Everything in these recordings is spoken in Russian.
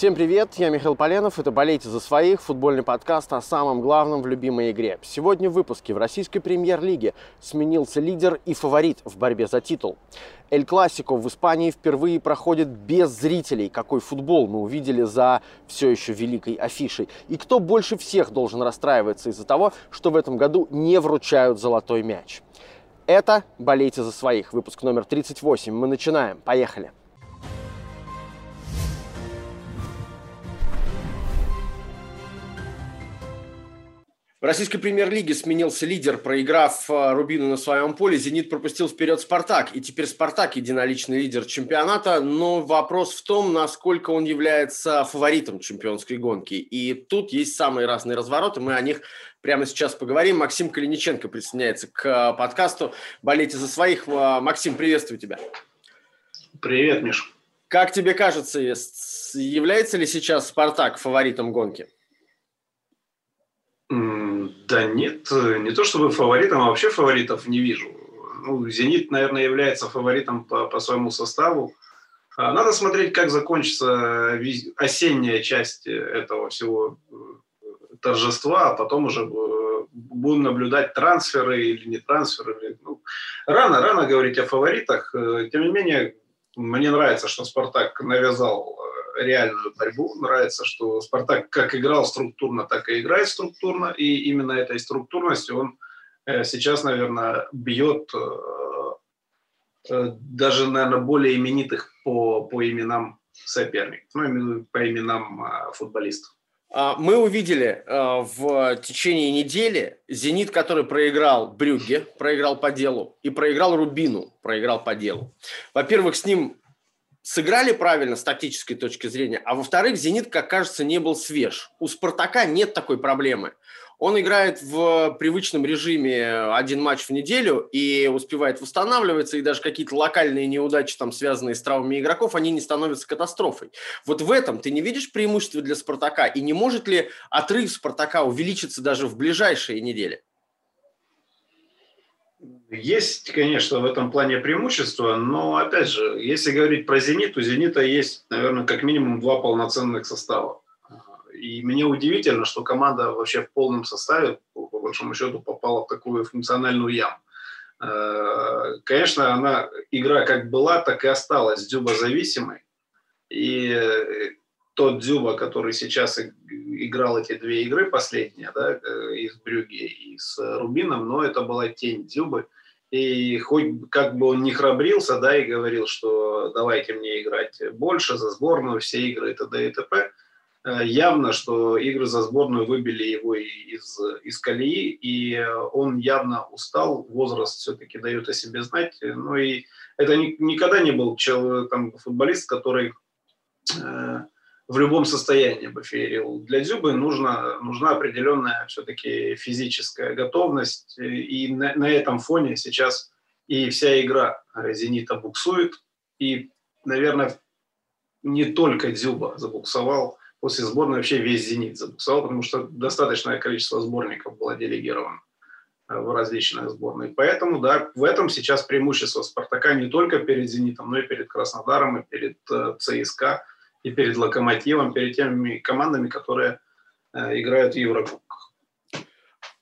Всем привет, я Михаил Поленов, это «Болейте за своих», футбольный подкаст о самом главном в любимой игре. Сегодня в выпуске в российской премьер-лиге сменился лидер и фаворит в борьбе за титул. Эль Классико в Испании впервые проходит без зрителей. Какой футбол мы увидели за все еще великой афишей. И кто больше всех должен расстраиваться из-за того, что в этом году не вручают золотой мяч. Это «Болейте за своих», выпуск номер 38. Мы начинаем, поехали. В российской премьер-лиге сменился лидер, проиграв э, Рубину на своем поле. «Зенит» пропустил вперед «Спартак». И теперь «Спартак» единоличный лидер чемпионата. Но вопрос в том, насколько он является фаворитом чемпионской гонки. И тут есть самые разные развороты. Мы о них прямо сейчас поговорим. Максим Калиниченко присоединяется к э, подкасту «Болейте за своих». Э, Максим, приветствую тебя. Привет, Миш. Как тебе кажется, является ли сейчас «Спартак» фаворитом гонки? Да нет, не то чтобы фаворитом, а вообще фаворитов не вижу. Ну, «Зенит», наверное, является фаворитом по, по своему составу. А, надо смотреть, как закончится осенняя часть этого всего э, торжества, а потом уже э, будем наблюдать трансферы или не трансферы. Ну, рано, рано говорить о фаворитах. Э, тем не менее, мне нравится, что «Спартак» навязал реальную борьбу. Нравится, что Спартак как играл структурно, так и играет структурно. И именно этой структурностью он э, сейчас, наверное, бьет э, э, даже, наверное, более именитых по, по именам соперников, ну, по именам футболистов. А, мы увидели в течение недели «Зенит», который проиграл Брюгге, проиграл по делу, и проиграл Рубину, проиграл по делу. Во-первых, с ним сыграли правильно с тактической точки зрения, а во-вторых, «Зенит», как кажется, не был свеж. У «Спартака» нет такой проблемы. Он играет в привычном режиме один матч в неделю и успевает восстанавливаться, и даже какие-то локальные неудачи, там, связанные с травмами игроков, они не становятся катастрофой. Вот в этом ты не видишь преимущества для «Спартака», и не может ли отрыв «Спартака» увеличиться даже в ближайшие недели? Есть, конечно, в этом плане преимущество, но, опять же, если говорить про «Зенит», у «Зенита» есть, наверное, как минимум два полноценных состава. И мне удивительно, что команда вообще в полном составе, по большому счету, попала в такую функциональную яму. Э, конечно, она, игра как была, так и осталась Дюба зависимой. И тот Дзюба, который сейчас играл эти две игры последние, да, э, и с Брюги, и с Рубином, но это была тень Дзюбы. И хоть как бы он не храбрился, да, и говорил, что давайте мне играть больше за сборную, все игры и т.д. и т.п., э, явно, что игры за сборную выбили его из, из колеи, и он явно устал, возраст все-таки дает о себе знать. Ну и это ни, никогда не был человек, там, футболист, который э, в любом состоянии бы феерил. Для Дзюбы нужна, нужна определенная все-таки физическая готовность, и на, на этом фоне сейчас и вся игра «Зенита» буксует, и, наверное, не только Дзюба забуксовал, после сборной вообще весь «Зенит» забуксовал, потому что достаточное количество сборников было делегировано в различных сборных. Поэтому, да, в этом сейчас преимущество «Спартака» не только перед «Зенитом», но и перед Краснодаром, и перед э, ЦСКА – и перед Локомотивом, перед теми командами, которые э, играют в Еврокубках.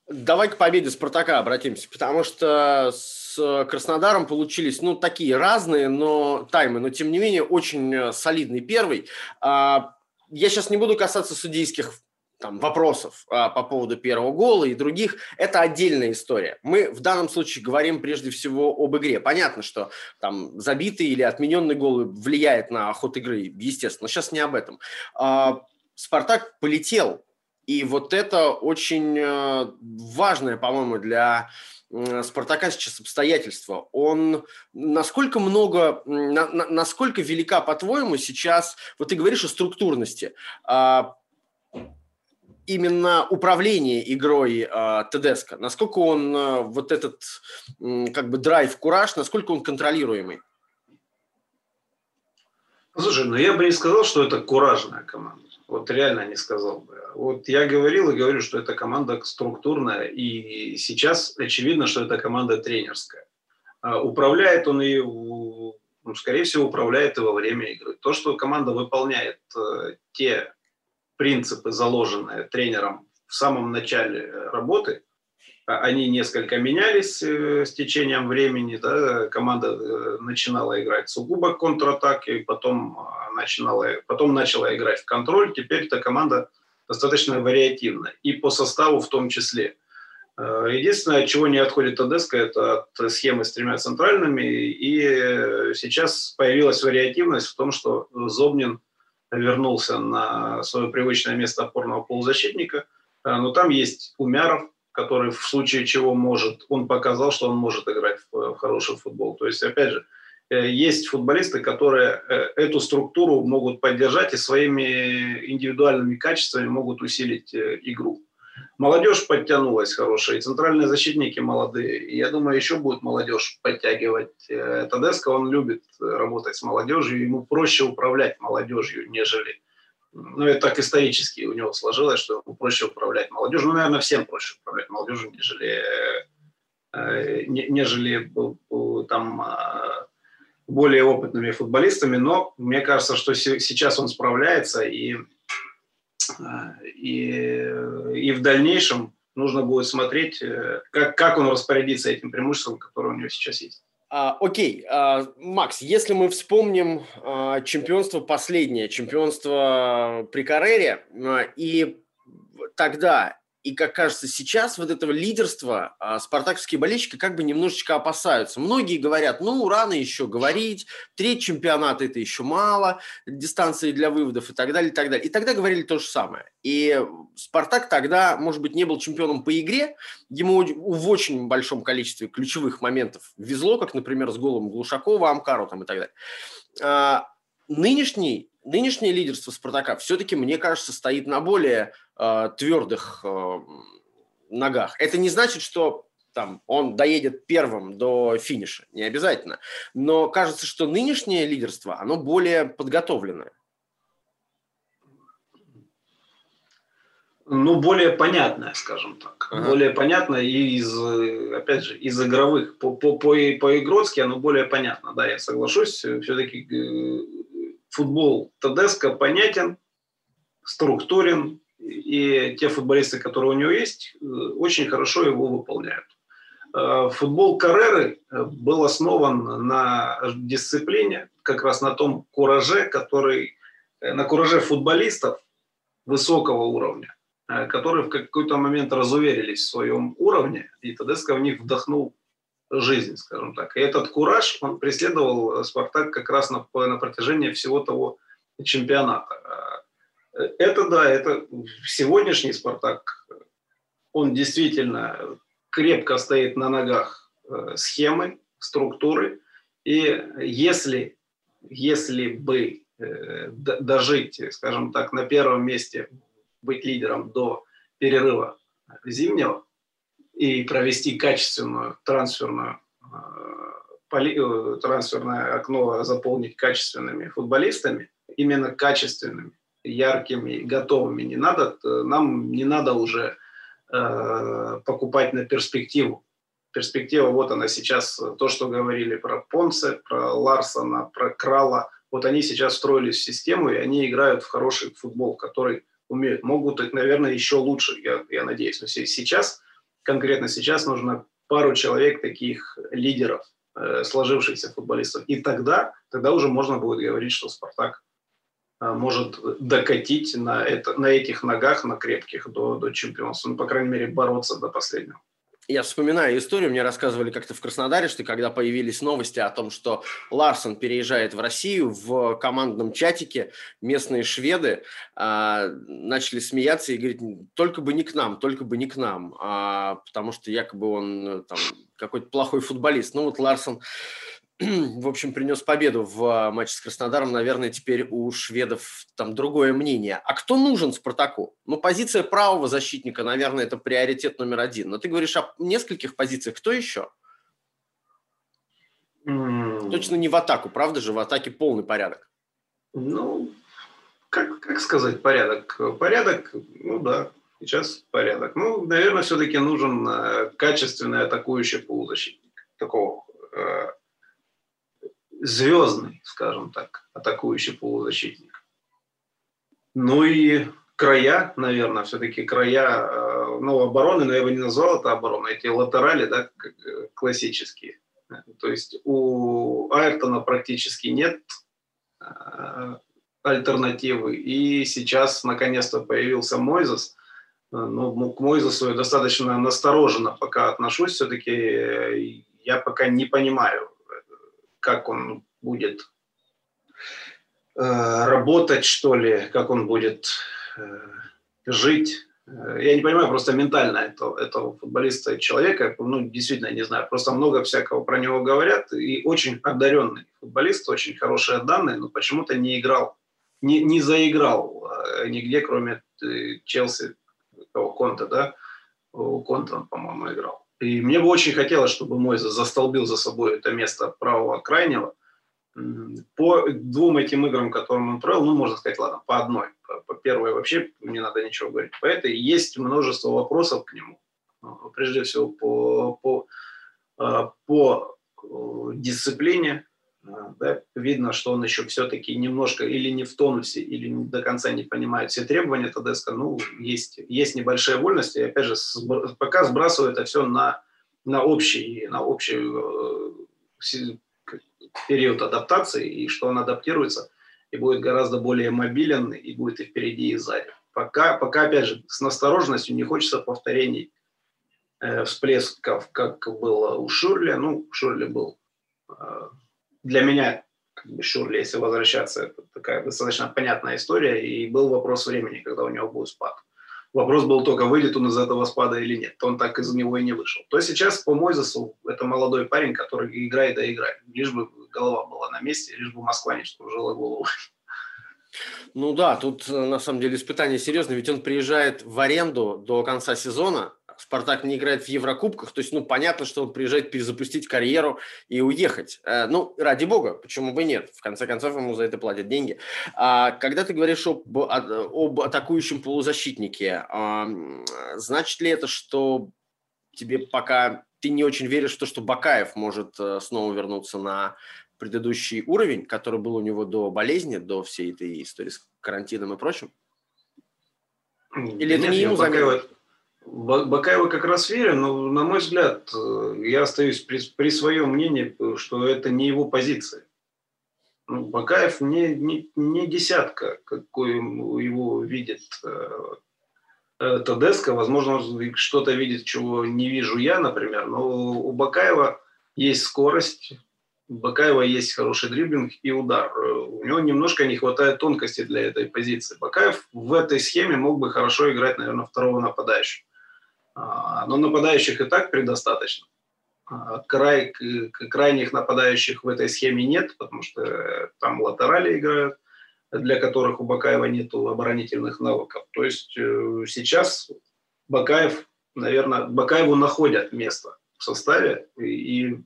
Давай к победе Спартака обратимся, потому что с Краснодаром получились, ну, такие разные, но таймы, но тем не менее очень э, солидный первый. А, я сейчас не буду касаться судейских там, вопросов а, по поводу первого гола и других, это отдельная история. Мы в данном случае говорим прежде всего об игре. Понятно, что там забитый или отмененный гол влияет на ход игры, естественно, но сейчас не об этом. А, Спартак полетел, и вот это очень а, важное, по-моему, для Спартака сейчас обстоятельства. Он насколько много, на, на, насколько велика, по-твоему, сейчас, вот ты говоришь о структурности, а, именно управление игрой э? Насколько он э, вот этот э, как бы драйв, кураж, насколько он контролируемый? Слушай, ну я бы не сказал, что это куражная команда. Вот реально не сказал бы. Вот я говорил и говорю, что это команда структурная, и сейчас очевидно, что это команда тренерская. А управляет он и ну, скорее всего, управляет и во время игры. То, что команда выполняет э, те принципы, заложенные тренером в самом начале работы, а они несколько менялись э, с течением времени. Да, команда э, начинала играть сугубо контратаки, потом э, начинала, потом начала играть в контроль. Теперь эта команда достаточно вариативна. И по составу в том числе. Э, единственное, чего не отходит Тедеско, это от схемы с тремя центральными. И сейчас появилась вариативность в том, что Зобнин вернулся на свое привычное место опорного полузащитника. Э, но там есть Умяров, который в случае чего может, он показал, что он может играть в, в хороший футбол. То есть, опять же, э, есть футболисты, которые эту структуру могут поддержать и своими индивидуальными качествами могут усилить игру. Молодежь подтянулась хорошая, и центральные защитники молодые. И я думаю, еще будет молодежь подтягивать. Э, Тадеско, он любит работать с молодежью, ему проще управлять молодежью, нежели... Ну, это так исторически у него сложилось, что ему проще управлять молодежью. Ну, наверное, всем проще управлять молодежью, нежели, э, нежели там а, более опытными футболистами. Но мне кажется, что сейчас он справляется, и и, и в дальнейшем нужно будет смотреть, э, как, как он распорядится этим преимуществом, которое у него сейчас есть. А, окей, а, Макс, если мы вспомним а, чемпионство последнее, чемпионство при Каррере, а, и тогда и, как кажется, сейчас вот этого лидерства а, спартаковские болельщики как бы немножечко опасаются. Многие говорят, ну, рано еще говорить, треть чемпионата – это еще мало, дистанции для выводов и так далее, и так далее. И тогда говорили то же самое. И Спартак тогда, может быть, не был чемпионом по игре, ему в очень большом количестве ключевых моментов везло, как, например, с голом Глушакова, Амкару там и так далее. А, нынешний нынешнее лидерство Спартака все-таки, мне кажется, стоит на более э, твердых э, ногах. Это не значит, что там он доедет первым до финиша, не обязательно. Но кажется, что нынешнее лидерство, оно более подготовленное. Ну, более понятное, скажем так. Ага. Более понятное и из, опять же, из игровых. По, по, по, по-игротски оно более понятно. Да, я соглашусь. Все-таки э, футбол Тедеско понятен, структурен, и те футболисты, которые у него есть, э, очень хорошо его выполняют. Э, футбол Карреры э, был основан на дисциплине, как раз на том кураже, который, на кураже футболистов высокого уровня, которые в какой-то момент разуверились в своем уровне, и Тедеско в них вдохнул жизнь, скажем так. И этот кураж, он преследовал Спартак как раз на, на протяжении всего того чемпионата. Это да, это сегодняшний Спартак, он действительно крепко стоит на ногах э, схемы, структуры. И если, если бы э, дожить, скажем так, на первом месте, быть лидером до перерыва зимнего, и провести качественную трансферную э, э, трансферное окно заполнить качественными футболистами, именно качественными, яркими, готовыми. Не надо, нам не надо уже э, покупать на перспективу. Перспектива, вот она сейчас, то, что говорили про Понце, про Ларсона, про Крала, вот они сейчас встроились в систему, и они играют в хороший футбол, который умеют, могут, наверное, еще лучше, я, я надеюсь. Но сейчас конкретно сейчас нужно пару человек таких лидеров, э, сложившихся футболистов. И тогда, тогда уже можно будет говорить, что «Спартак» э, может докатить на, это, на этих ногах, на крепких до, до чемпионства. Ну, по крайней мере, бороться до последнего. Я вспоминаю историю, мне рассказывали как-то в Краснодаре, что когда появились новости о том, что Ларсон переезжает в Россию, в командном чатике местные шведы а, начали смеяться и говорить, только бы не к нам, только бы не к нам, а, потому что якобы он там какой-то плохой футболист. Ну вот Ларсон в общем, принес победу в а, матче с Краснодаром. Наверное, теперь у шведов там другое мнение. А кто нужен Спартаку? Ну, позиция правого защитника, наверное, это приоритет номер один. Но ты говоришь о нескольких позициях. Кто еще? Mm. Точно не в атаку, правда же? В атаке полный порядок. Ну, как, как сказать порядок? Порядок, ну да, сейчас порядок. Ну, наверное, все-таки нужен э, качественный атакующий полузащитник. Такого э, звездный, скажем так, атакующий полузащитник. Ну и края, наверное, все-таки края, э, ну, обороны, но я бы не назвал это обороной, эти латерали, да, э, классические. То есть у Айртона практически нет э, альтернативы. И сейчас наконец-то появился Мойзес. Ну, к Мойзесу я достаточно настороженно пока отношусь. Все-таки я пока не понимаю, как он будет работать, что ли, как он будет Э, жить. Э, я не понимаю просто ментально этого, этого футболиста и человека. Ну, действительно, не знаю. Просто много всякого про него говорят. И очень одаренный футболист, очень хорошие данные, но почему-то не играл, не, не заиграл э, нигде, кроме Челси, того Конта, да? У Конта он, по-моему, играл. И мне бы очень хотелось, чтобы Мойза застолбил за собой это место правого крайнего. По двум этим играм, которым он провел, ну, можно сказать, ладно, по одной по первой вообще не надо ничего говорить. По этой есть множество вопросов к нему. Прежде всего по, по, а, по э, дисциплине. А, да, видно, что он еще все-таки немножко или не в тонусе, или до конца не понимает все требования Тедеско. Ну, есть, есть небольшая вольность, и опять же, пока сбрасывает это все на, на общий, на общий э, период адаптации, и что он адаптируется – и будет гораздо более мобилен, и будет и впереди, и сзади. Пока, пока опять же, с настороженностью не хочется повторений э, всплесков, как было у Шурли. Ну, Шурли был э, для меня, как бы Шурли, если возвращаться, это такая достаточно понятная история, и был вопрос времени, когда у него будет спад. Вопрос был только, выйдет он из этого спада или нет. Он так из него и не вышел. То сейчас по Мойзесу это молодой парень, который играет да играет. Лишь бы голова была на месте, лишь бы Москва не вскружила голову. Ну да, тут э, на самом деле испытание серьезное, ведь он приезжает в аренду до конца сезона, Спартак не играет в Еврокубках, то есть, ну, понятно, что он приезжает перезапустить карьеру и уехать. Э, ну, ради бога, почему бы нет? В конце концов, ему за это платят деньги. А когда ты говоришь об, об атакующем полузащитнике, значит ли это, что тебе пока ты не очень веришь в то, что Бакаев может э, снова вернуться на предыдущий уровень, который был у него до болезни, до всей этой истории с карантином и прочим? Или Нет, это не ему Бакаева, Бакаева как раз верю, но, на мой взгляд, э, я остаюсь при, при своем мнении, что это не его позиция. Ну, Бакаев не, не, не десятка, какой его видит э, э, Тедеско. Возможно, что-то видит, чего не вижу я, например. Но у Бакаева есть скорость, у Бакаева есть хороший дриблинг и удар. У него немножко не хватает тонкости для этой позиции. Бакаев в этой схеме мог бы хорошо играть, наверное, второго нападающего. А, но нападающих и так предостаточно. А, край, крайних нападающих в этой схеме нет, потому что там латерали играют, для которых у Бакаева нет оборонительных навыков. То есть э, сейчас Бакаев, наверное, Бакаеву находят место в составе, и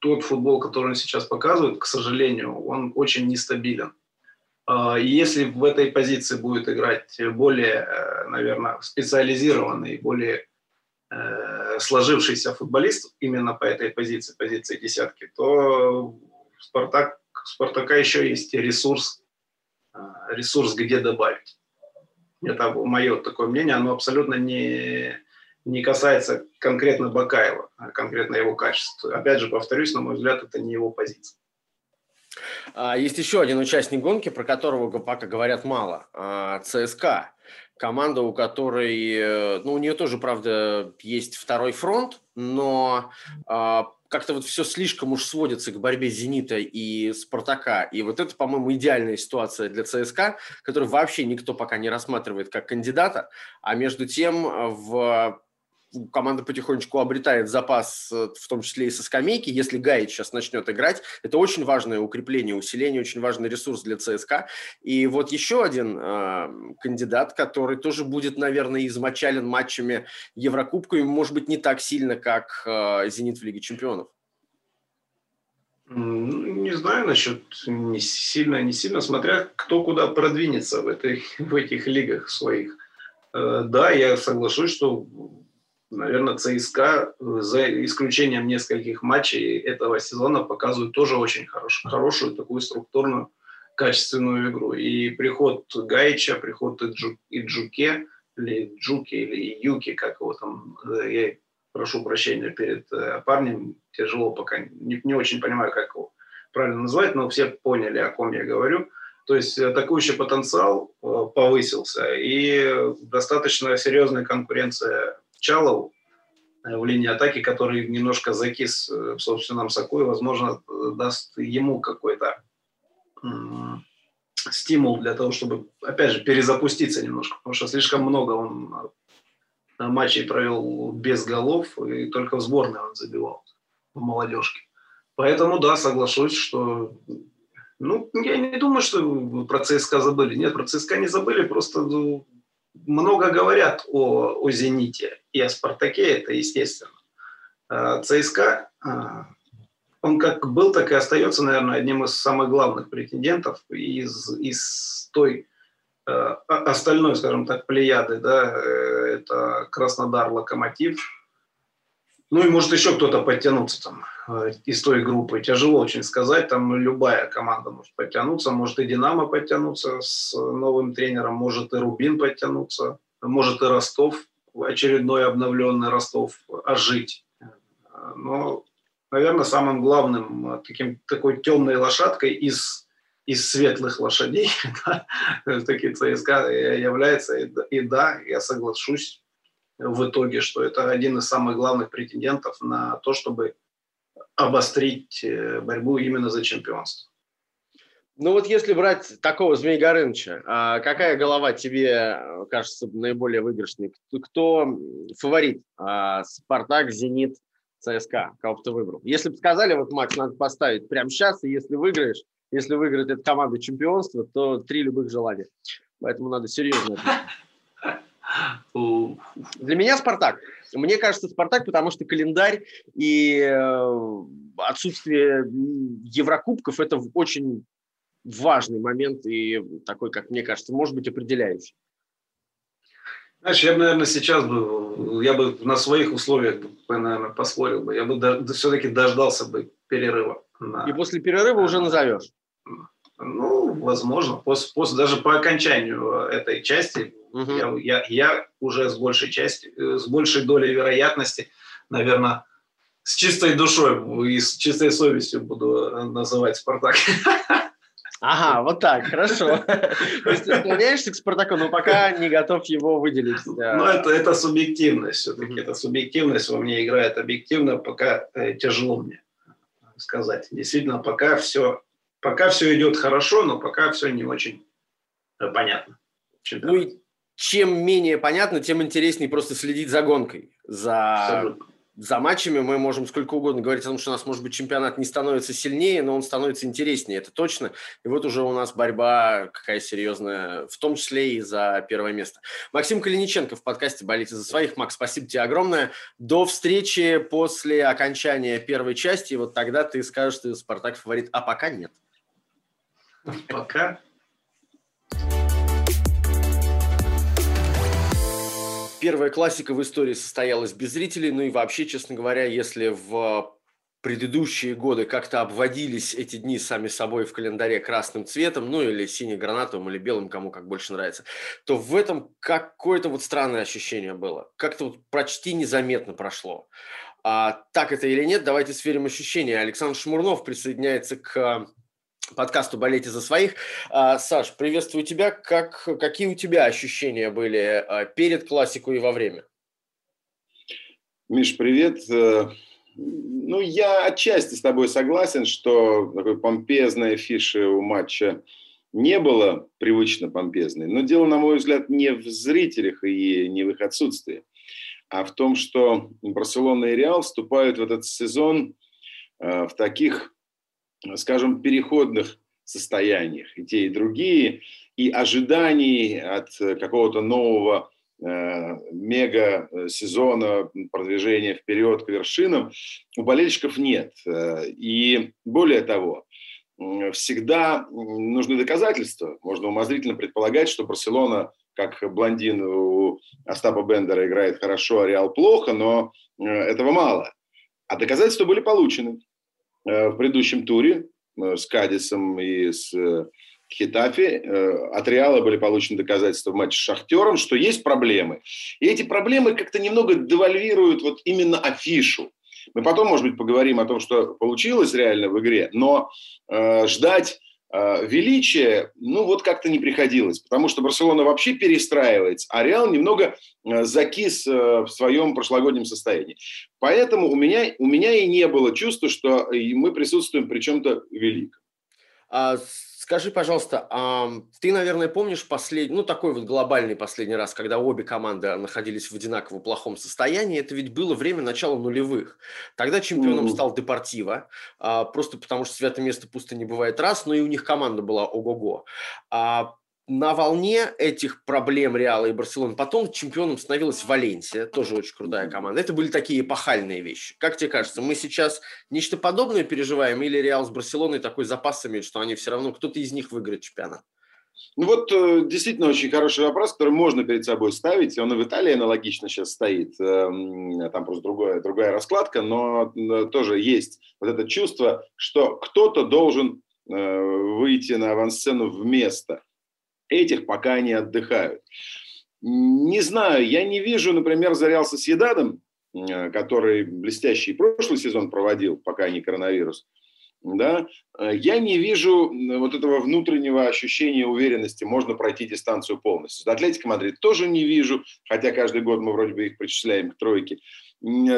тот футбол, который он сейчас показывает, к сожалению, он очень нестабилен. А, если в этой позиции будет играть более, э, наверное, специализированный, более э, сложившийся футболист именно по этой позиции, позиции десятки, то Спартак, Спартака еще есть ресурс, э, ресурс, где добавить. Это мое такое мнение, оно абсолютно не, не касается конкретно Бакаева, а конкретно его качеств. Опять же, повторюсь, на мой взгляд, это не его позиция. А, есть еще один участник гонки, про которого пока говорят мало. ЦСКА. Команда, у которой, э, ну, у нее тоже, правда, есть второй фронт, но а, как-то вот все слишком уж сводится к борьбе «Зенита» и «Спартака». И вот это, по-моему, идеальная ситуация для ЦСКА, которую вообще никто пока не рассматривает как кандидата. А между тем в команда потихонечку обретает запас, э, в том числе и со скамейки. Если Гаич сейчас начнет играть, это очень важное укрепление, усиление, очень важный ресурс для ЦСКА. И вот еще один э, кандидат, который тоже будет, наверное, измочален матчами Еврокубка, и, может быть, не так сильно, как э, «Зенит» в Лиге чемпионов. Не знаю насчет не сильно, не сильно, смотря кто куда продвинется в, этой, в этих лигах своих. Э, да, я соглашусь, что наверное, ЦСКА, за исключением нескольких матчей этого сезона, показывает тоже очень хорош, хорошую такую структурную, качественную игру. И приход Гаича, приход Иджу, Иджуке, или Джуки, или Юки, как его там, э, я прошу прощения перед э, парнем, тяжело пока, не, не очень понимаю, как его правильно назвать, но все поняли, о ком я говорю. То есть атакующий потенциал э, повысился, и достаточно серьезная конкуренция Чалову в линии атаки, который немножко закис в собственном соку и, возможно, даст ему какой-то стимул для того, чтобы, опять же, перезапуститься немножко, потому что слишком много он матчей провел без голов, и только в сборной он забивал в молодежке. Поэтому, да, соглашусь, что... Ну, я не думаю, что про ЦСКА забыли. Нет, про ЦСКА не забыли, просто ну, много говорят о, о «Зените» и о «Спартаке», это естественно. А ЦСКА а, он как был, так и остается, наверное, одним из самых главных претендентов из, из той э, остальной, скажем так, плеяды, да, э, это Краснодар, Локомотив, ну и может еще кто-то подтянуться там э, из той группы. Тяжело очень сказать, там любая команда может подтянуться, может и Динамо подтянуться с новым тренером, может и Рубин подтянуться, может и Ростов, очередной обновленный Ростов, ожить. Но наверное, самым главным э, таким, такой темной лошадкой из, из светлых лошадей, да, таки ЦСКА является. И да, я соглашусь в итоге, что это один из самых главных претендентов на то, чтобы обострить э, борьбу именно за чемпионство. Ну вот если брать такого Змей Горыныча, а какая голова тебе э, кажется наиболее выигрышной? Кто фаворит? А, Спартак, Зенит, ЦСКА, кого бы ты выбрал. Если бы сказали, вот, Макс, надо поставить прямо сейчас, и если выиграешь, если выиграет эта команда чемпионства, то три любых желания. Поэтому надо серьезно Для меня Спартак. Мне кажется, Спартак, потому что календарь и э, отсутствие Еврокубков – это очень важный момент и такой, как мне кажется, может быть определяющий. Знаешь, я бы, наверное, сейчас бы, я бы на своих условиях, наверное, поспорил бы. Я бы до, все-таки дождался бы перерыва. На... И после перерыва уже назовешь? Ну, возможно. После, после, даже по окончанию этой части угу. я, я, я уже с большей части, э, с большей долей вероятности, наверное, с чистой душой и с чистой совестью буду называть «Спартак». Ага, вот так, хорошо. То есть ты склоняешься к Спартаку, но пока не готов его выделить. Ну, это, это субъективность все-таки. Это субъективность во мне играет объективно, пока э, тяжело мне сказать. Действительно, пока все, пока все идет хорошо, но пока все не очень э, понятно. Ну и чем менее понятно, тем интереснее просто следить за гонкой, за за матчами мы можем сколько угодно говорить о том, что у нас, может быть, чемпионат не становится сильнее, но он становится интереснее, это точно. И вот уже у нас борьба какая серьезная, в том числе и за первое место. Максим Калиниченко в подкасте «Болите за своих». Макс, спасибо тебе огромное. До встречи после окончания первой части. И вот тогда ты скажешь, что «Спартак» фаворит, а пока нет. Пока Первая классика в истории состоялась без зрителей, ну и вообще, честно говоря, если в предыдущие годы как-то обводились эти дни сами собой в календаре красным цветом, ну или сине-гранатовым, или белым, кому как больше нравится, то в этом какое-то вот странное ощущение было. Как-то вот почти незаметно прошло. А так это или нет, давайте сверим ощущения. Александр Шмурнов присоединяется к подкасту «Болейте за своих». А, Саш, приветствую тебя. Как, какие у тебя ощущения были а, перед классикой и во время? Миш, привет. Э, ну, я отчасти с тобой согласен, что такой помпезной фиши у матча не было, привычно помпезной. Но дело, на мой взгляд, не в зрителях и не в их отсутствии, а в том, что Барселона и Реал вступают в этот сезон э, в таких скажем, переходных состояниях, и те, и другие, и ожиданий от какого-то нового э, мега-сезона продвижения вперед к вершинам у болельщиков нет. Э, и более того, всегда нужны доказательства. Можно умозрительно предполагать, что Барселона как блондин у Остапа Бендера играет хорошо, а Реал плохо, но этого мало. А доказательства были получены в предыдущем туре с Кадисом и с Хитафе. От Реала были получены доказательства в матче с Шахтером, что есть проблемы. И эти проблемы как-то немного девальвируют вот именно афишу. Мы потом, может быть, поговорим о том, что получилось реально в игре, но э, ждать э, величия, ну вот как-то не приходилось, потому что Барселона вообще перестраивается, а Реал немного э, закис э, в своем прошлогоднем состоянии. Поэтому у меня, у меня и не было чувства, что мы присутствуем при чем-то великом. А Скажи, пожалуйста, а ты, наверное, помнишь последний, ну, такой вот глобальный последний раз, когда обе команды находились в одинаково плохом состоянии, это ведь было время начала нулевых. Тогда чемпионом mm. стал Депортива, а, просто потому что святое место пусто не бывает раз, но и у них команда была ого-го. А на волне этих проблем Реала и Барселоны потом чемпионом становилась Валенсия, тоже очень крутая команда. Это были такие эпохальные вещи. Как тебе кажется, мы сейчас нечто подобное переживаем или Реал с Барселоной такой запас имеет, что они все равно, кто-то из них выиграет чемпионат? Ну вот э, действительно очень хороший вопрос, который можно перед собой ставить. Он и в Италии аналогично сейчас стоит. Эм, там просто другая, другая раскладка, но тоже есть вот это чувство, что кто-то должен э, выйти на авансцену вместо этих пока они отдыхают. Не знаю, я не вижу, например, за Реал Соседадом, э, который блестящий прошлый сезон проводил, пока не коронавирус, да, э, я не вижу вот этого внутреннего ощущения уверенности, можно пройти дистанцию полностью. За Атлетико Мадрид тоже не вижу, хотя каждый год мы вроде бы их причисляем к тройке.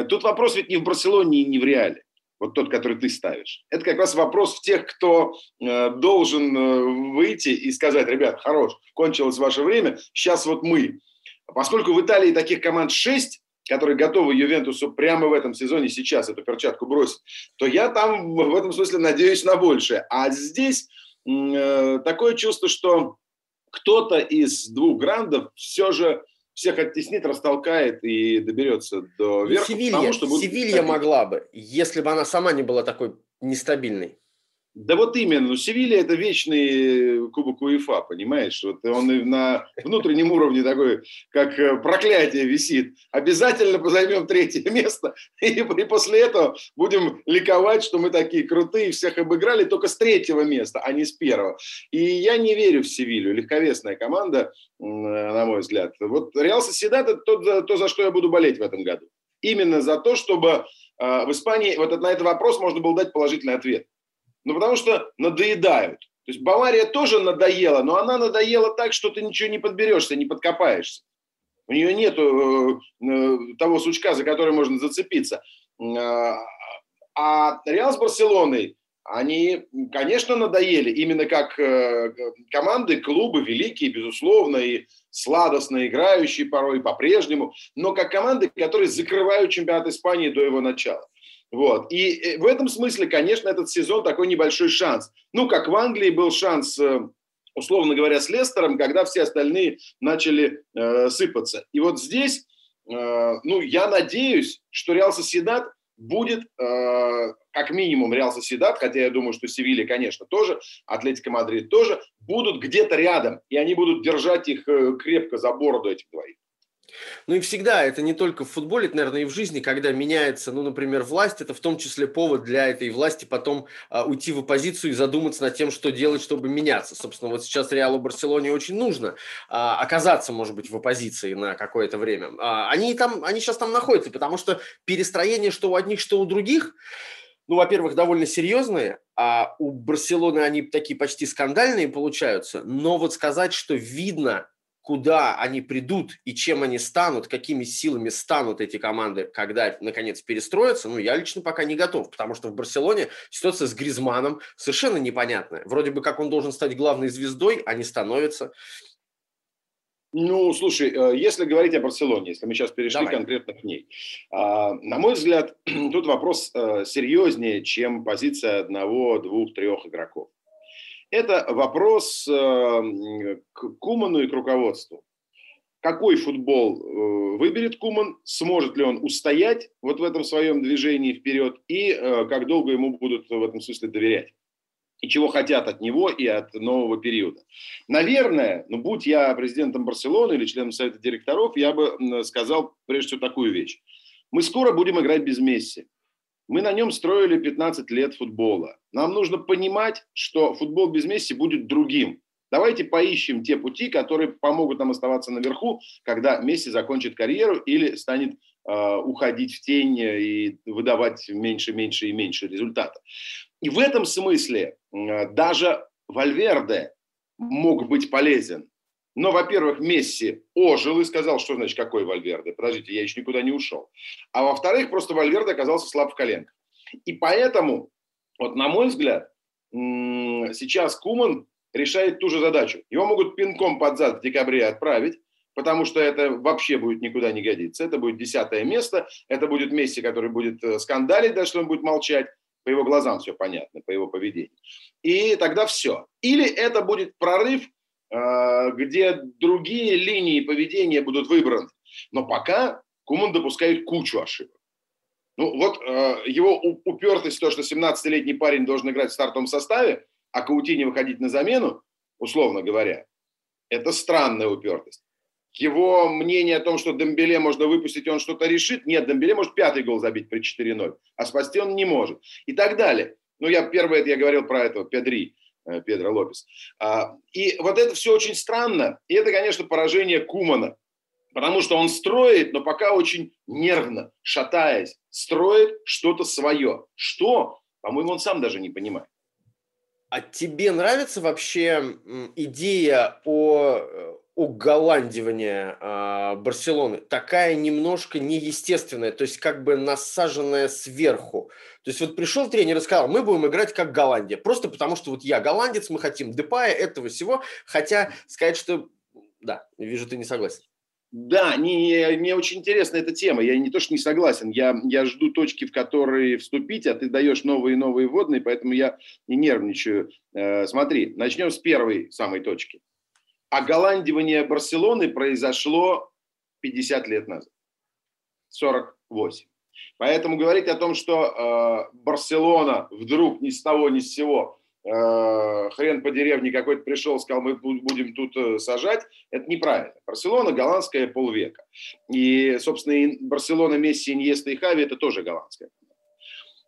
Тут вопрос ведь не в Барселоне и не в Реале вот тот, который ты ставишь. Это как раз вопрос в тех, кто э, должен э, выйти и сказать, ребят, хорош, кончилось ваше время, сейчас вот мы. Поскольку в Италии таких команд 6, которые готовы Ювентусу прямо в этом сезоне сейчас эту перчатку бросить, то я там в этом смысле надеюсь на большее. А здесь э, такое чувство, что кто-то из двух грандов все же всех оттеснит, растолкает и доберется до ну, верха. Севилья, потому, что Севилья могла бы, если бы она сама не была такой нестабильной. Да вот именно, ну Севилья это вечный кубок УЕФА, понимаешь? Вот он на внутреннем уровне такой, как э, проклятие висит. Обязательно займем третье место, и, и после этого будем ликовать, что мы такие крутые, всех обыграли только с третьего места, а не с первого. И я не верю в Севилью, легковесная команда, на мой взгляд. Вот Реал Соседат – это то, то, за что я буду болеть в этом году. Именно за то, чтобы э, в Испании, вот на этот вопрос можно было дать положительный ответ ну, потому что надоедают. То есть Бавария тоже надоела, но она надоела так, что ты ничего не подберешься, не подкопаешься. У нее нет э, э, того сучка, за который можно зацепиться. А, а Реал с Барселоной, они, конечно, надоели. Именно как э, команды, клубы великие, безусловно, и сладостно играющие порой по-прежнему, но как команды, которые закрывают чемпионат Испании до его начала. Вот. И э, в этом смысле, конечно, этот сезон такой небольшой шанс. Ну, как в Англии был шанс, э, условно говоря, с Лестером, когда все остальные начали э, сыпаться. И вот здесь, э, ну, я надеюсь, что Реал Соседат будет, э, как минимум, Реал Соседат, хотя я думаю, что Севилья, конечно, тоже, Атлетика Мадрид тоже, будут где-то рядом, и они будут держать их э, крепко за бороду, этих двоих. Ну и всегда, это не только в футболе, это, наверное, и в жизни, когда меняется, ну, например, власть, это в том числе повод для этой власти потом а, уйти в оппозицию и задуматься над тем, что делать, чтобы меняться. Собственно, вот сейчас Реалу Барселоне очень нужно а, оказаться, может быть, в оппозиции на какое-то время. А, они, там, они сейчас там находятся, потому что перестроение что у одних, что у других, ну, во-первых, довольно серьезные, а у Барселоны они такие почти скандальные получаются, но вот сказать, что видно куда они придут и чем они станут, какими силами станут эти команды, когда, наконец, перестроятся, ну, я лично пока не готов, потому что в Барселоне ситуация с Гризманом совершенно непонятная. Вроде бы как он должен стать главной звездой, а не становится. Ну, слушай, э, если говорить о Барселоне, если мы сейчас перешли Давай. конкретно к ней, а, на мой взгляд, тут вопрос э, серьезнее, чем позиция одного, двух, трех игроков. Это вопрос э, к Куману и к руководству. Какой футбол э, выберет Куман, сможет ли он устоять вот в этом своем движении вперед и э, как долго ему будут в этом смысле доверять. и чего хотят от него и от нового периода. Наверное, ну, будь я президентом Барселоны или членом совета директоров, я бы сказал прежде всего такую вещь. Мы скоро будем играть без Месси. Мы на нем строили 15 лет футбола. Нам нужно понимать, что футбол без Месси будет другим. Давайте поищем те пути, которые помогут нам оставаться наверху, когда Месси закончит карьеру или станет э, уходить в тень и выдавать меньше, меньше и меньше результата. И в этом смысле э, даже Вальверде мог быть полезен. Но, во-первых, Месси ожил и сказал, что значит, какой Вальверде? Подождите, я еще никуда не ушел. А во-вторых, просто Вальверде оказался слаб в коленках. И поэтому, вот на мой взгляд, сейчас Куман решает ту же задачу. Его могут пинком под зад в декабре отправить, потому что это вообще будет никуда не годиться. Это будет десятое место, это будет Месси, который будет э, скандалить, даже что он будет молчать. По его глазам все понятно, по его поведению. И тогда все. Или это будет прорыв где другие линии поведения будут выбраны. Но пока Куман допускает кучу ошибок. Ну вот э, его упертость, то, что 17-летний парень должен играть в стартовом составе, а Каутини выходить на замену, условно говоря, это странная упертость. Его мнение о том, что Дембеле можно выпустить, он что-то решит. Нет, Дембеле может пятый гол забить при 4-0, а спасти он не может. И так далее. Ну, я первое, это я говорил про этого, Педри. Э, Педро Лопес. А, и вот это все очень странно. И это, конечно, поражение Кумана. Потому что он строит, но пока очень нервно, шатаясь, строит что-то свое. Что? По-моему, он сам даже не понимает. А тебе нравится вообще идея о уголландивание э, Барселоны такая немножко неестественная, то есть как бы насаженная сверху. То есть вот пришел тренер и сказал, мы будем играть как Голландия, просто потому что вот я голландец, мы хотим Депая, этого всего, хотя сказать, что... Да, вижу, ты не согласен. Да, не, мне очень интересна эта тема. Я не то, что не согласен, я, я жду точки, в которые вступить, а ты даешь новые и новые водные, поэтому я не нервничаю. Э, смотри, начнем с первой самой точки оголландивание Барселоны произошло 50 лет назад, 48. Поэтому говорить о том, что э, Барселона вдруг ни с того ни с сего э, хрен по деревне какой-то пришел, сказал, мы будем тут э, сажать, это неправильно. Барселона голландская полвека. И, собственно, и Барселона, Месси, Иньеста и Хави – это тоже голландская.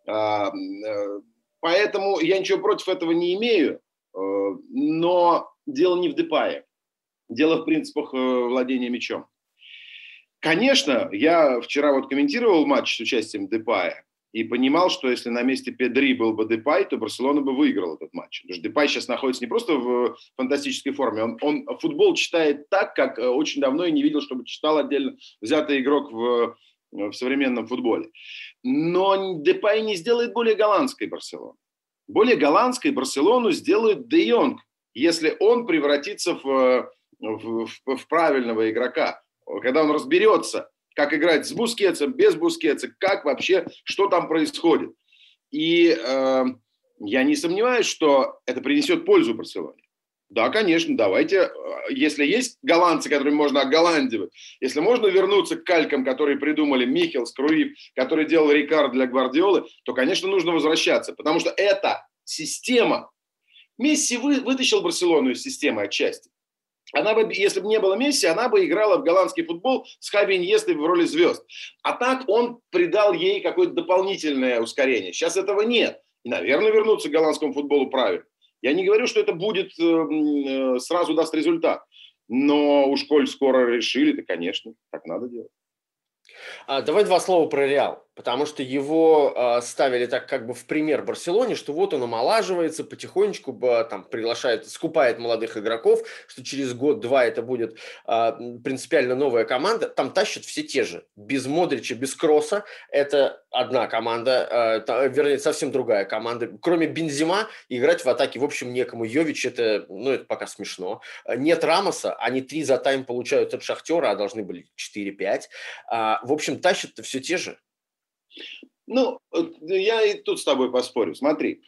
А, э, поэтому я ничего против этого не имею, э, но дело не в Депае. Дело в принципах э, владения мячом. Конечно, я вчера вот комментировал матч с участием Депая и понимал, что если на месте Педри был бы Депай, то Барселона бы выиграл этот матч. Потому что Депай сейчас находится не просто в фантастической форме, он, он футбол читает так, как э, очень давно я не видел, чтобы читал отдельно взятый игрок в, в современном футболе. Но Депай не сделает более голландской Барселону. Более голландской Барселону сделает Де Йонг, если он превратится в в, в, в правильного игрока, когда он разберется, как играть с Бускетсом, без Бускетса, как вообще, что там происходит. И э, я не сомневаюсь, что это принесет пользу Барселоне. Да, конечно, давайте, э, если есть голландцы, которыми можно оголландивать, если можно вернуться к калькам, которые придумали Михелс, Круив, который делал Рикард для Гвардиолы, то, конечно, нужно возвращаться, потому что эта система, Месси вы, вытащил Барселону из системы отчасти она бы, если бы не было Месси, она бы играла в голландский футбол с Хави Иньестой в роли звезд. А так он придал ей какое-то дополнительное ускорение. Сейчас этого нет. И, наверное, вернуться к голландскому футболу правильно. Я не говорю, что это будет э, э, сразу даст результат. Но уж коль скоро решили, то, конечно, так надо делать. А, давай два слова про Реал потому что его э, ставили так как бы в пример Барселоне, что вот он омолаживается, потихонечку э, там приглашает, скупает молодых игроков, что через год-два это будет э, принципиально новая команда. Там тащат все те же. Без Модрича, без Кросса. Это одна команда, э, вернее, совсем другая команда. Кроме Бензима, играть в атаке, в общем, некому. Йович, это, ну, это пока смешно. Нет Рамоса, они три за тайм получают от Шахтера, а должны были 4-5. А, в общем, тащат все те же. Ну, я и тут с тобой поспорю. Смотри,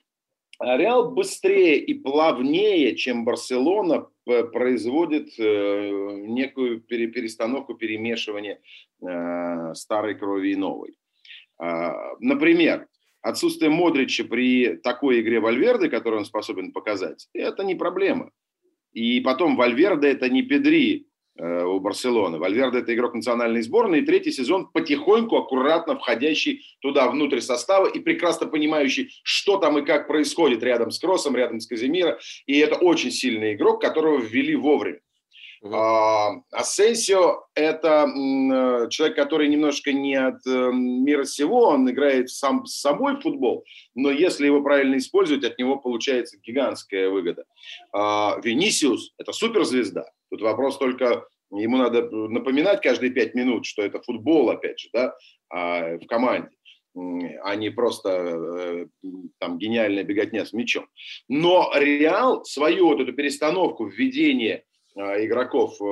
Реал быстрее и плавнее, чем Барселона, производит э, некую перестановку, перемешивание э, старой крови и новой. А, например, отсутствие Модрича при такой игре Вальверды, которую он способен показать, это не проблема. И потом Вальверде это не Педри у Барселоны. Вальверде это игрок национальной сборной. И третий сезон потихоньку, аккуратно входящий туда внутрь состава и прекрасно понимающий, что там и как происходит рядом с Кроссом, рядом с Каземиро. И это очень сильный игрок, которого ввели вовремя. Uh-huh. Асенсио – это э, человек, который немножко не от э, мира сего, он играет сам с собой в футбол, но если его правильно использовать, от него получается гигантская выгода. А, Венисиус – это суперзвезда. Тут вопрос только, ему надо напоминать каждые пять минут, что это футбол, опять же, да, а, в команде а не просто э, там гениальная беготня с мячом. Но Реал свою вот эту перестановку, введение Э, игроков э,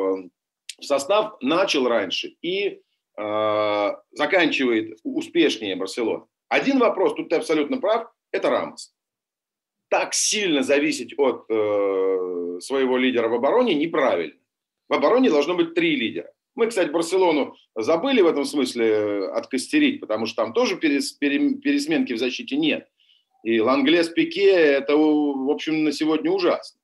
в состав начал раньше и э, заканчивает успешнее Барселона. Один вопрос, тут ты абсолютно прав, это Рамос. Так сильно зависеть от э, своего лидера в обороне неправильно. В обороне должно быть три лидера. Мы, кстати, Барселону забыли в этом смысле откостерить, потому что там тоже перес, пересменки в защите нет. И Ланглес Пике – это, в общем, на сегодня ужасно.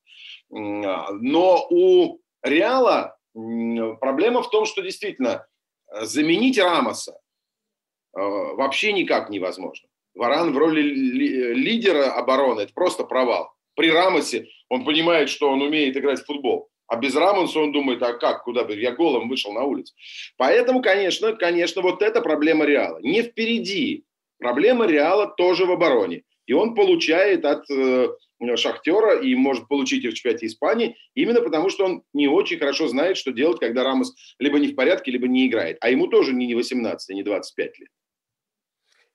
Но у Реала проблема в том, что действительно э, заменить Рамоса э, вообще никак невозможно. Варан в роли лидера обороны – это просто провал. При Рамосе он понимает, что он умеет играть в футбол. А без Рамоса он думает, а как, куда бы, я голым вышел на улицу. Поэтому, конечно, конечно, вот эта проблема Реала. Не впереди. Проблема Реала тоже в обороне. И он получает от э, Шахтера и может получить и в чемпионате Испании, именно потому что он не очень хорошо знает, что делать, когда Рамос либо не в порядке, либо не играет. А ему тоже не 18, не 25 лет.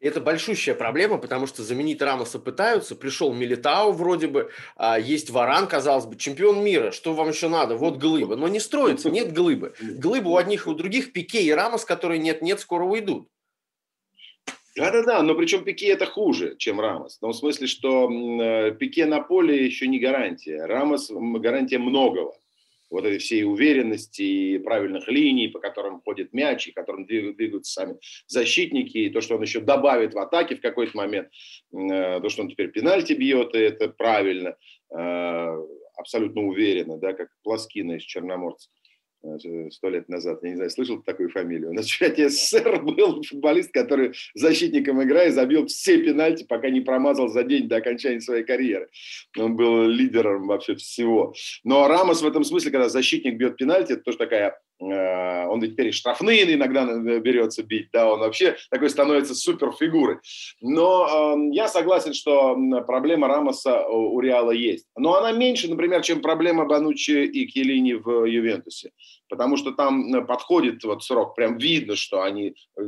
Это большущая проблема, потому что заменить Рамоса пытаются. Пришел Милитау вроде бы, а, есть Варан, казалось бы, чемпион мира. Что вам еще надо? Вот глыба. Но не строится, нет глыбы. Глыбы у одних и у других, Пике и Рамос, которые нет-нет, скоро уйдут. Да-да-да, но причем Пике это хуже, чем Рамос. В том смысле, что э, Пике на поле еще не гарантия. Рамос гарантия многого. Вот этой всей уверенности и правильных линий, по которым ходит мяч, и которым двигаются сами защитники, и то, что он еще добавит в атаке в какой-то момент, э, то, что он теперь пенальти бьет, и это правильно, э, абсолютно уверенно, да, как Плоскина из Черноморца сто лет назад, я не знаю, слышал такую фамилию. На чемпионате СССР был футболист, который защитником играя забил все пенальти, пока не промазал за день до окончания своей карьеры. Он был лидером вообще всего. Но Рамос в этом смысле, когда защитник бьет пенальти, это тоже такая Э, он ведь теперь штрафные иногда берется бить, да, он вообще такой становится суперфигурой. Но э, я согласен, что проблема Рамоса у Реала есть. Но она меньше, например, чем проблема Банучи и Келини в Ювентусе. Потому что там подходит вот срок, прям видно, что они э,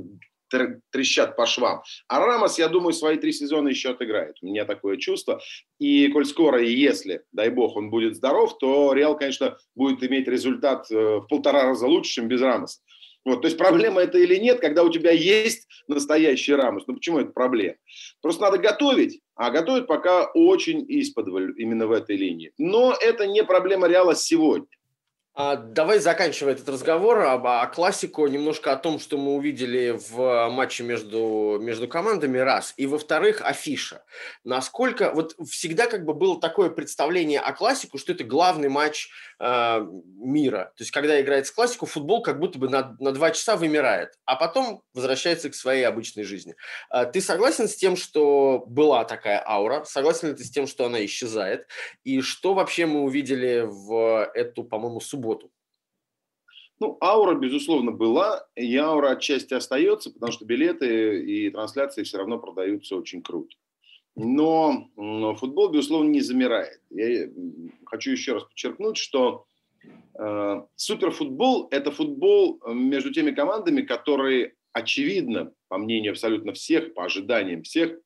трещат по швам. А Рамос, я думаю, свои три сезона еще отыграет. У меня такое чувство. И коль скоро, и если, дай бог, он будет здоров, то Реал, конечно, будет иметь результат э, в полтора раза лучше, чем без Рамоса. Вот, то есть проблема это или нет, когда у тебя есть настоящий Рамос. Ну почему это проблема? Просто надо готовить, а готовят пока очень исподволь именно в этой линии. Но это не проблема Реала сегодня. А, давай заканчивая этот разговор об о классику, немножко о том, что мы увидели в матче между, между командами, раз. И во-вторых, афиша. Насколько, вот всегда как бы было такое представление о классику, что это главный матч э, мира. То есть, когда играется классику, футбол как будто бы на, на два часа вымирает, а потом возвращается к своей обычной жизни. А, ты согласен с тем, что была такая аура? Согласен ли ты с тем, что она исчезает? И что вообще мы увидели в эту, по-моему, субботу? Субботу? Ну, аура, безусловно, была, и аура отчасти остается, потому что билеты и трансляции все равно продаются очень круто. Но, но футбол, безусловно, не замирает. Я хочу еще раз подчеркнуть, что э, суперфутбол – это футбол между теми командами, которые, очевидно, по мнению абсолютно всех, по ожиданиям всех,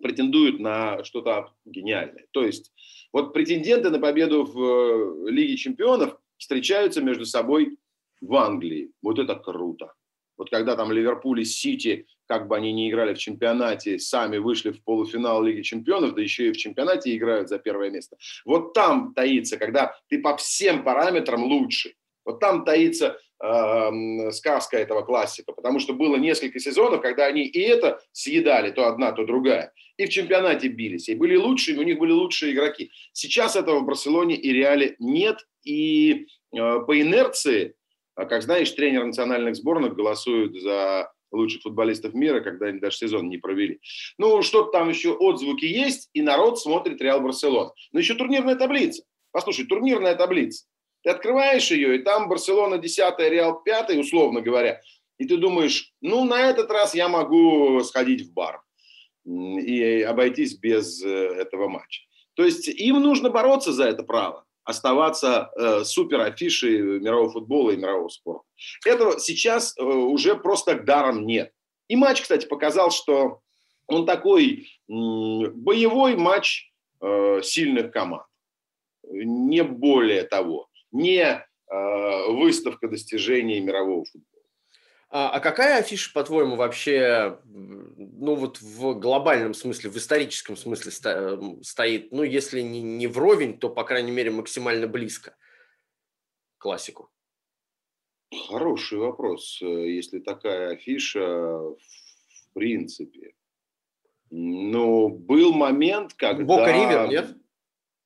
претендуют на что-то гениальное. То есть вот претенденты на победу в э, Лиге чемпионов – встречаются между собой в Англии. Вот это круто. Вот когда там Ливерпуль и Сити, как бы они ни играли в чемпионате, сами вышли в полуфинал Лиги Чемпионов, да еще и в чемпионате играют за первое место. Вот там таится, когда ты по всем параметрам лучше. Вот там таится сказка этого классика, потому что было несколько сезонов, когда они и это съедали, то одна, то другая, и в чемпионате бились, и были лучшие, у них были лучшие игроки. Сейчас этого в Барселоне и Реале нет, и э, по инерции, а как знаешь, тренер национальных сборных голосуют за лучших футболистов мира, когда они даже сезон не провели. Ну, что-то там еще отзвуки есть, и народ смотрит Реал Барселон. Но еще турнирная таблица. Послушай, турнирная таблица. Ты открываешь ее, и там Барселона 10 Реал 5 условно говоря. И ты думаешь, ну, на этот раз я могу сходить в бар и обойтись без э, этого матча. То есть им нужно бороться за это право оставаться э, супер афишей мирового футбола и мирового спорта. Этого сейчас э, уже просто даром нет. И матч, кстати, показал, что он такой э, боевой матч э, сильных команд. Не более того. Не э, выставка достижений мирового футбола. А, а какая афиша, по-твоему, вообще, ну вот в глобальном смысле, в историческом смысле стоит, ну если не, не вровень, то, по крайней мере, максимально близко классику? Хороший вопрос, э, если такая афиша в принципе. Но был момент, когда... Бока Ривер, нет?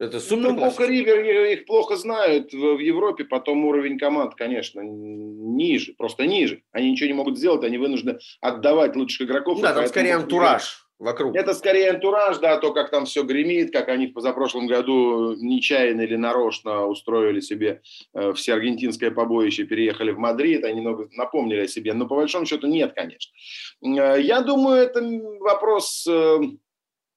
Это супер ну, Бока Ривер их плохо знают в, в Европе, потом уровень команд, конечно, ниже, просто ниже. Они ничего не могут сделать, они вынуждены отдавать лучших игроков. Да, там скорее антураж вокруг. Это скорее антураж, да, то, как там все гремит, как они в позапрошлом году нечаянно или нарочно устроили себе э, все аргентинское побоище, переехали в Мадрид, они много напомнили о себе. Но по большому счету нет, конечно. Э, я думаю, это вопрос... Э,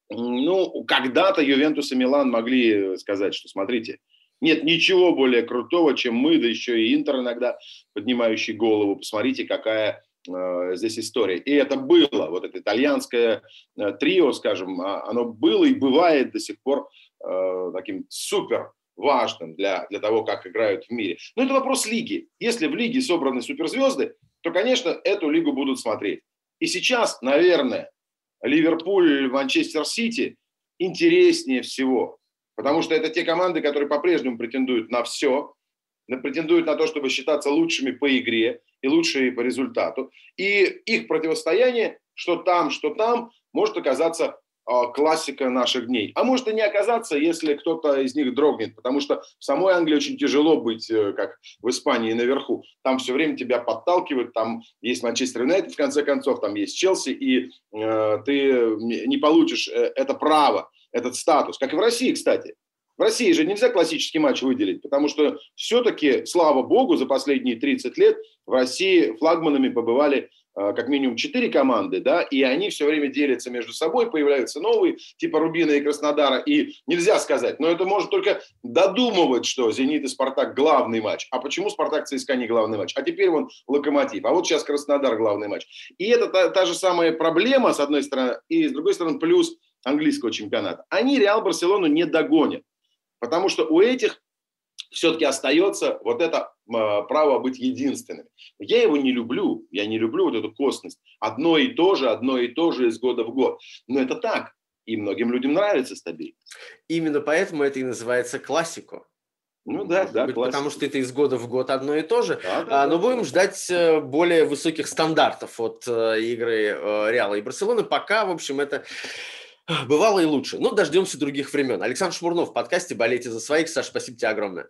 ну, когда-то Ювентус и Милан могли сказать, что смотрите, нет ничего более крутого, чем мы, да еще и Интер иногда поднимающий голову. Посмотрите, какая э, здесь история. И это было, вот это итальянское э, трио, скажем, а, оно было и бывает до сих пор э, таким супер важным для, для того, как играют в мире. Но это вопрос лиги. Если в лиге собраны суперзвезды, то, конечно, эту лигу будут смотреть. И сейчас, наверное, Ливерпуль, Манчестер Сити интереснее всего. Потому что это те команды, которые по-прежнему претендуют на все, претендуют на то, чтобы считаться лучшими по игре и лучшими по результату. И их противостояние, что там, что там, может оказаться классика наших дней. А может и не оказаться, если кто-то из них дрогнет, потому что в самой Англии очень тяжело быть, э, как в Испании, наверху. Там все время тебя подталкивают, там есть Манчестер Юнайтед, в конце концов, там есть Челси, и э, ты не получишь э, это право, этот статус. Как и в России, кстати. В России же нельзя классический матч выделить, потому что все-таки, слава богу, за последние 30 лет в России флагманами побывали как минимум четыре команды, да, и они все время делятся между собой, появляются новые, типа Рубина и Краснодара, и нельзя сказать, но это может только додумывать, что «Зенит» и «Спартак» главный матч. А почему «Спартак» ЦСКА не главный матч? А теперь вон «Локомотив», а вот сейчас «Краснодар» главный матч. И это та, та же самая проблема, с одной стороны, и с другой стороны, плюс английского чемпионата. Они Реал Барселону не догонят, потому что у этих все-таки остается вот это право быть единственным. Я его не люблю, я не люблю вот эту косность. Одно и то же, одно и то же из года в год. Но это так, и многим людям нравится стабильность. Именно поэтому это и называется классику. Ну да, да, быть, потому что это из года в год одно и то же. Да, да, а, но да, будем да. ждать э, более высоких стандартов от э, игры э, Реала и Барселоны. Пока, в общем, это бывало и лучше. Но дождемся других времен. Александр Шмурнов в подкасте «Болейте за своих». Саша, спасибо тебе огромное.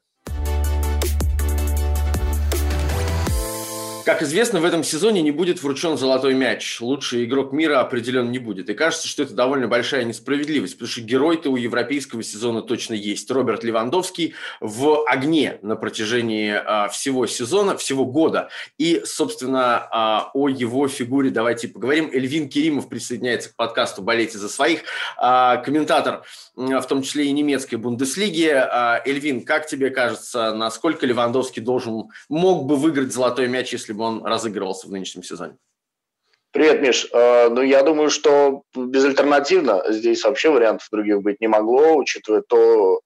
Как известно, в этом сезоне не будет вручен золотой мяч. Лучший игрок мира определенно не будет. И кажется, что это довольно большая несправедливость, потому что герой-то у европейского сезона точно есть. Роберт Левандовский в огне на протяжении а, всего сезона, всего года. И, собственно, а, о его фигуре давайте поговорим. Эльвин Керимов присоединяется к подкасту «Болейте за своих». А, комментатор, в том числе и немецкой Бундеслиги. Эльвин, как тебе кажется, насколько Левандовский должен, мог бы выиграть золотой мяч, если бы он разыгрывался в нынешнем сезоне? Привет, Миш. Э, ну, я думаю, что безальтернативно здесь вообще вариантов других быть не могло, учитывая то,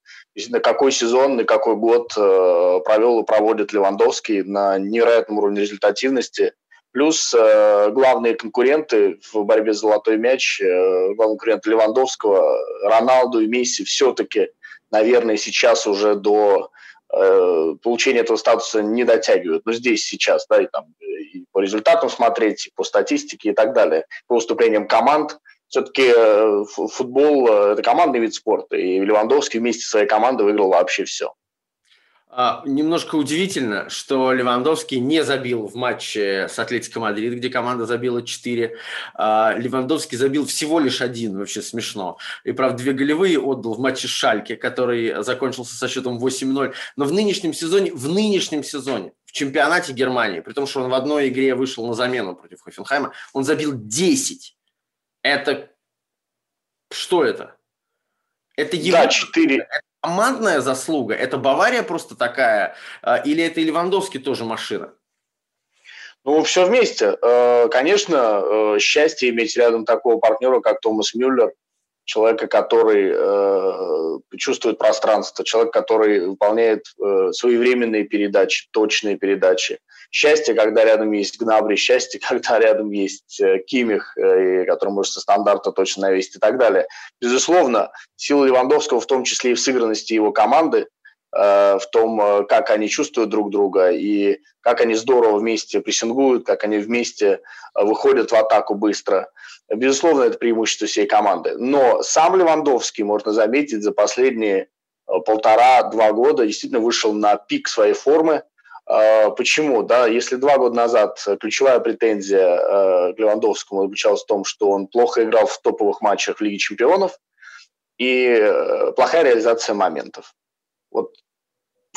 на какой сезон, на какой год э, провел и проводит Левандовский на невероятном уровне результативности. Плюс э, главные конкуренты в борьбе за золотой мяч, главный конкурент Левандовского, Роналду и Месси все-таки, наверное, сейчас уже до э, получения этого статуса не дотягивают. Но здесь сейчас, да, и, там, и по результатам смотреть, и по статистике и так далее, по выступлениям команд, все-таки э, футбол – это командный вид спорта, и Левандовский вместе со своей командой выиграл вообще все. А, немножко удивительно, что Левандовский не забил в матче с Атлетико Мадрид, где команда забила 4. А, Левандовский забил всего лишь один, вообще смешно. И, правда, две голевые отдал в матче с Шальке, который закончился со счетом 8-0. Но в нынешнем сезоне, в нынешнем сезоне, в чемпионате Германии, при том, что он в одной игре вышел на замену против Хофенхайма, он забил 10. Это что это? Это его... Да, 4. Это командная заслуга? Это Бавария просто такая? А, или это и Левандовский тоже машина? Ну, все вместе. Э, конечно, э, счастье иметь рядом такого партнера, как Томас Мюллер, человека, который э, чувствует пространство, человек, который выполняет своевременные передачи, точные передачи. Счастье, когда рядом есть Гнабри, счастье, когда рядом есть э, Кимих, э, который может со стандарта точно навесить и так далее. Безусловно, сила Левандовского в том числе и в сыгранности его команды, э, в том, как они чувствуют друг друга и как они здорово вместе прессингуют, как они вместе выходят в атаку быстро. Безусловно, это преимущество всей команды. Но сам Левандовский, можно заметить, за последние полтора-два года действительно вышел на пик своей формы. Почему? Да, если два года назад ключевая претензия к Левандовскому заключалась в том, что он плохо играл в топовых матчах в Лиге чемпионов и плохая реализация моментов. Вот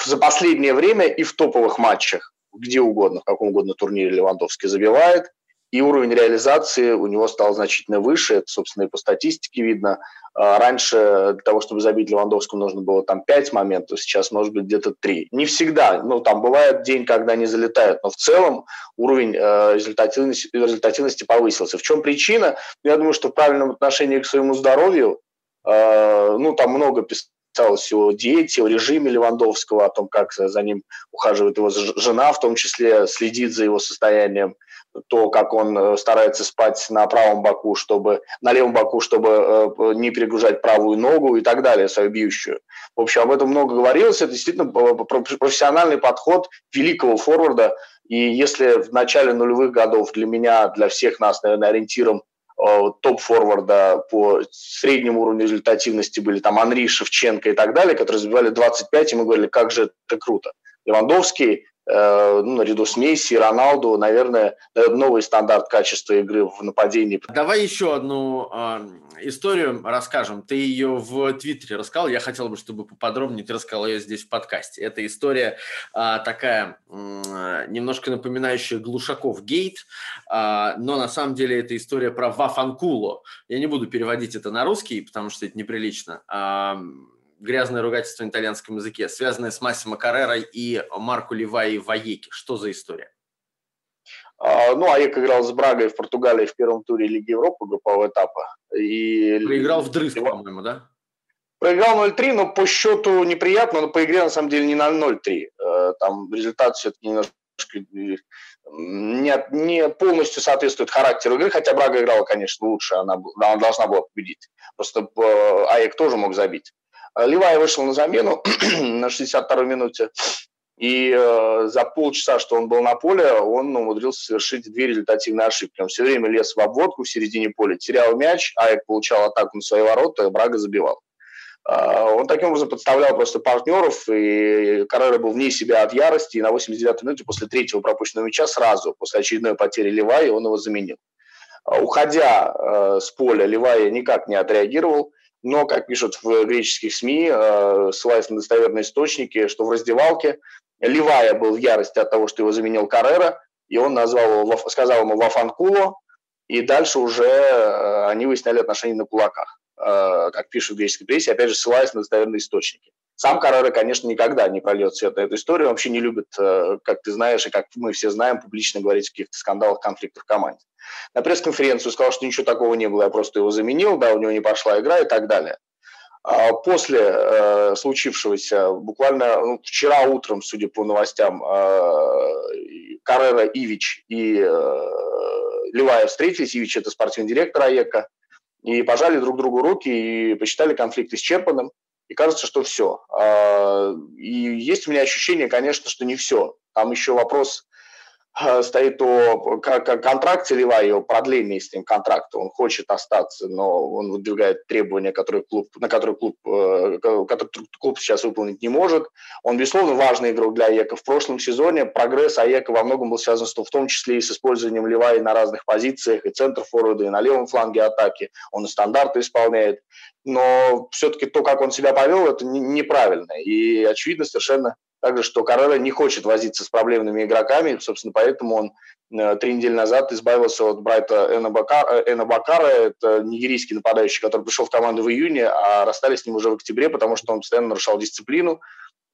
за последнее время и в топовых матчах, где угодно, в каком угодно турнире Левандовский забивает, и уровень реализации у него стал значительно выше, это, собственно, и по статистике видно. А раньше для того, чтобы забить Левандовскому, нужно было там 5 моментов, сейчас может быть где-то 3. Не всегда, ну там бывает день, когда не залетают, но в целом уровень э, результативности, результативности повысился. В чем причина? Я думаю, что в правильном отношении к своему здоровью, э, ну там много писали писалось о диете, о режиме Левандовского, о том, как за ним ухаживает его жена, в том числе следит за его состоянием, то, как он э, старается спать на правом боку, чтобы на левом боку, чтобы э, не перегружать правую ногу и так далее, свою бьющую. В общем, об этом много говорилось. Это действительно профессиональный подход великого форварда. И если в начале нулевых годов для меня, для всех нас, наверное, ориентиром топ-форварда по среднему уровню результативности были там Анри, Шевченко и так далее, которые забивали 25, и мы говорили, как же это круто. Левандовский Э, ну, наряду с Месси, Роналду, наверное, новый стандарт качества игры в нападении. Давай еще одну э, историю расскажем. Ты ее в Твиттере рассказал. Я хотел бы, чтобы поподробнее ты рассказал ее здесь в подкасте. Эта история э, такая, э, немножко напоминающая Глушаков гейт, э, но на самом деле это история про Вафанкуло. Я не буду переводить это на русский, потому что это неприлично. Э, грязное ругательство на итальянском языке, связанное с Массимо Каррерой и Марко Ливай Ваеки. Что за история? А, ну, Аек играл с Брагой в Португалии в первом туре Лиги Европы группового этапа. И... Проиграл в дрызг, по-моему, да? Проиграл 0-3, но по счету неприятно, но по игре на самом деле не на 0-3. Э, там результат все-таки немножко не, не полностью соответствует характеру игры, хотя Брага играла, конечно, лучше, она, она должна была победить. Просто э, Аек тоже мог забить. Левай вышел на замену на 62-й минуте. И э, за полчаса, что он был на поле, он умудрился совершить две результативные ошибки. Он все время лез в обводку в середине поля, терял мяч, Аек получал атаку на свои ворота, Брага забивал. Э, он таким образом подставлял просто партнеров, и Каррера был вне себя от ярости, и на 89-й минуте после третьего пропущенного мяча сразу, после очередной потери Левая, он его заменил. Э, уходя э, с поля, Левая никак не отреагировал, но, как пишут в греческих СМИ, э, ссылаясь на достоверные источники, что в раздевалке Ливая был в ярости от того, что его заменил Каррера, и он назвал его, сказал ему Вафанкуло, и дальше уже э, они выясняли отношения на кулаках, э, как пишут в греческой прессе, опять же, ссылаясь на достоверные источники. Сам Каррера, конечно, никогда не прольет свет на эту историю, он вообще не любит, э, как ты знаешь, и как мы все знаем, публично говорить о каких-то скандалах, конфликтах в команде. На пресс-конференцию сказал, что ничего такого не было, я просто его заменил, да, у него не пошла игра и так далее. А после э, случившегося, буквально ну, вчера утром, судя по новостям, э, Каррера, Ивич и э, Леваев встретились. Ивич – это спортивный директор АЕКа. И пожали друг другу руки и посчитали конфликт исчерпанным. И кажется, что все. А, и есть у меня ощущение, конечно, что не все. Там еще вопрос стоит о контракте Левая, о продлении с ним контракта. Он хочет остаться, но он выдвигает требования, которые клуб, на которые клуб, э, которые клуб сейчас выполнить не может. Он, безусловно, важный игрок для АЕКа. В прошлом сезоне прогресс АЕКа во многом был связан с, в том числе и с использованием Левая на разных позициях, и центр форварда, и на левом фланге атаки. Он и стандарты исполняет. Но все-таки то, как он себя повел, это неправильно. И очевидно совершенно также, что Каррера не хочет возиться с проблемными игроками, собственно, поэтому он э, три недели назад избавился от Брайта Эна Эна Бакара, это нигерийский нападающий, который пришел в команду в июне, а расстались с ним уже в октябре, потому что он постоянно нарушал дисциплину.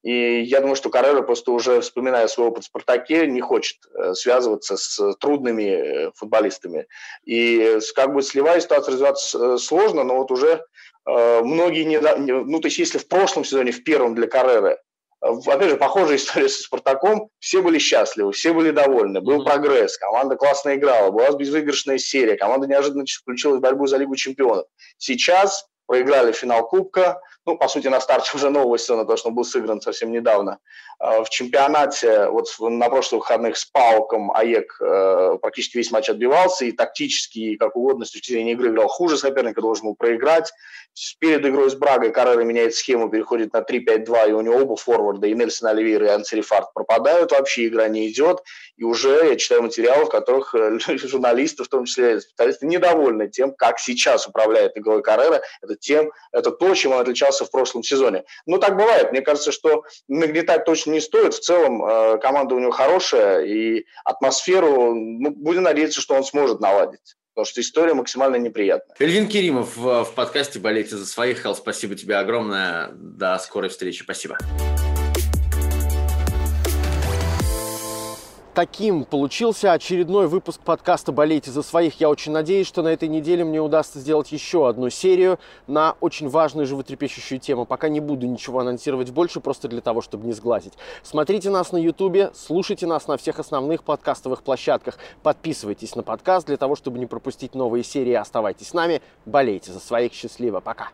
И я думаю, что Каррера просто уже, вспоминая свой опыт в «Спартаке», не хочет э, связываться с трудными э, футболистами. И как бы сливая ситуацию развиваться сложно, но вот уже многие не... Ну, то есть если в прошлом сезоне, в первом для Карреры, опять же, похожая история со «Спартаком». Все были счастливы, все были довольны. Был прогресс, команда классно играла, была безвыигрышная серия, команда неожиданно включилась в борьбу за Лигу чемпионов. Сейчас проиграли финал Кубка, ну, по сути, на старте уже нового сезона, потому что он был сыгран совсем недавно. А, в чемпионате, вот на прошлых выходных с Пауком АЕК э, практически весь матч отбивался, и тактически, и как угодно, с точки зрения игры играл хуже соперника, должен был проиграть. Перед игрой с Брагой Каррера меняет схему, переходит на 3-5-2, и у него оба форварда, и Нельсон Оливейра, и Ансерифард пропадают, вообще игра не идет, и уже я читаю материалы, в которых э, журналисты, в том числе специалисты, недовольны тем, как сейчас управляет игрой Каррера, это, тем, это то, чем он отличался в прошлом сезоне. Ну, так бывает. Мне кажется, что нагнетать точно не стоит. В целом э, команда у него хорошая, и атмосферу, ну, будем надеяться, что он сможет наладить. Потому что история максимально неприятная. Эльвин Керимов в, в подкасте «Болейте за своих». Хелл, спасибо тебе огромное. До скорой встречи. Спасибо. Таким получился очередной выпуск подкаста «Болейте за своих». Я очень надеюсь, что на этой неделе мне удастся сделать еще одну серию на очень важную животрепещущую тему. Пока не буду ничего анонсировать больше, просто для того, чтобы не сглазить. Смотрите нас на ютубе, слушайте нас на всех основных подкастовых площадках. Подписывайтесь на подкаст для того, чтобы не пропустить новые серии. Оставайтесь с нами, болейте за своих. Счастливо, пока.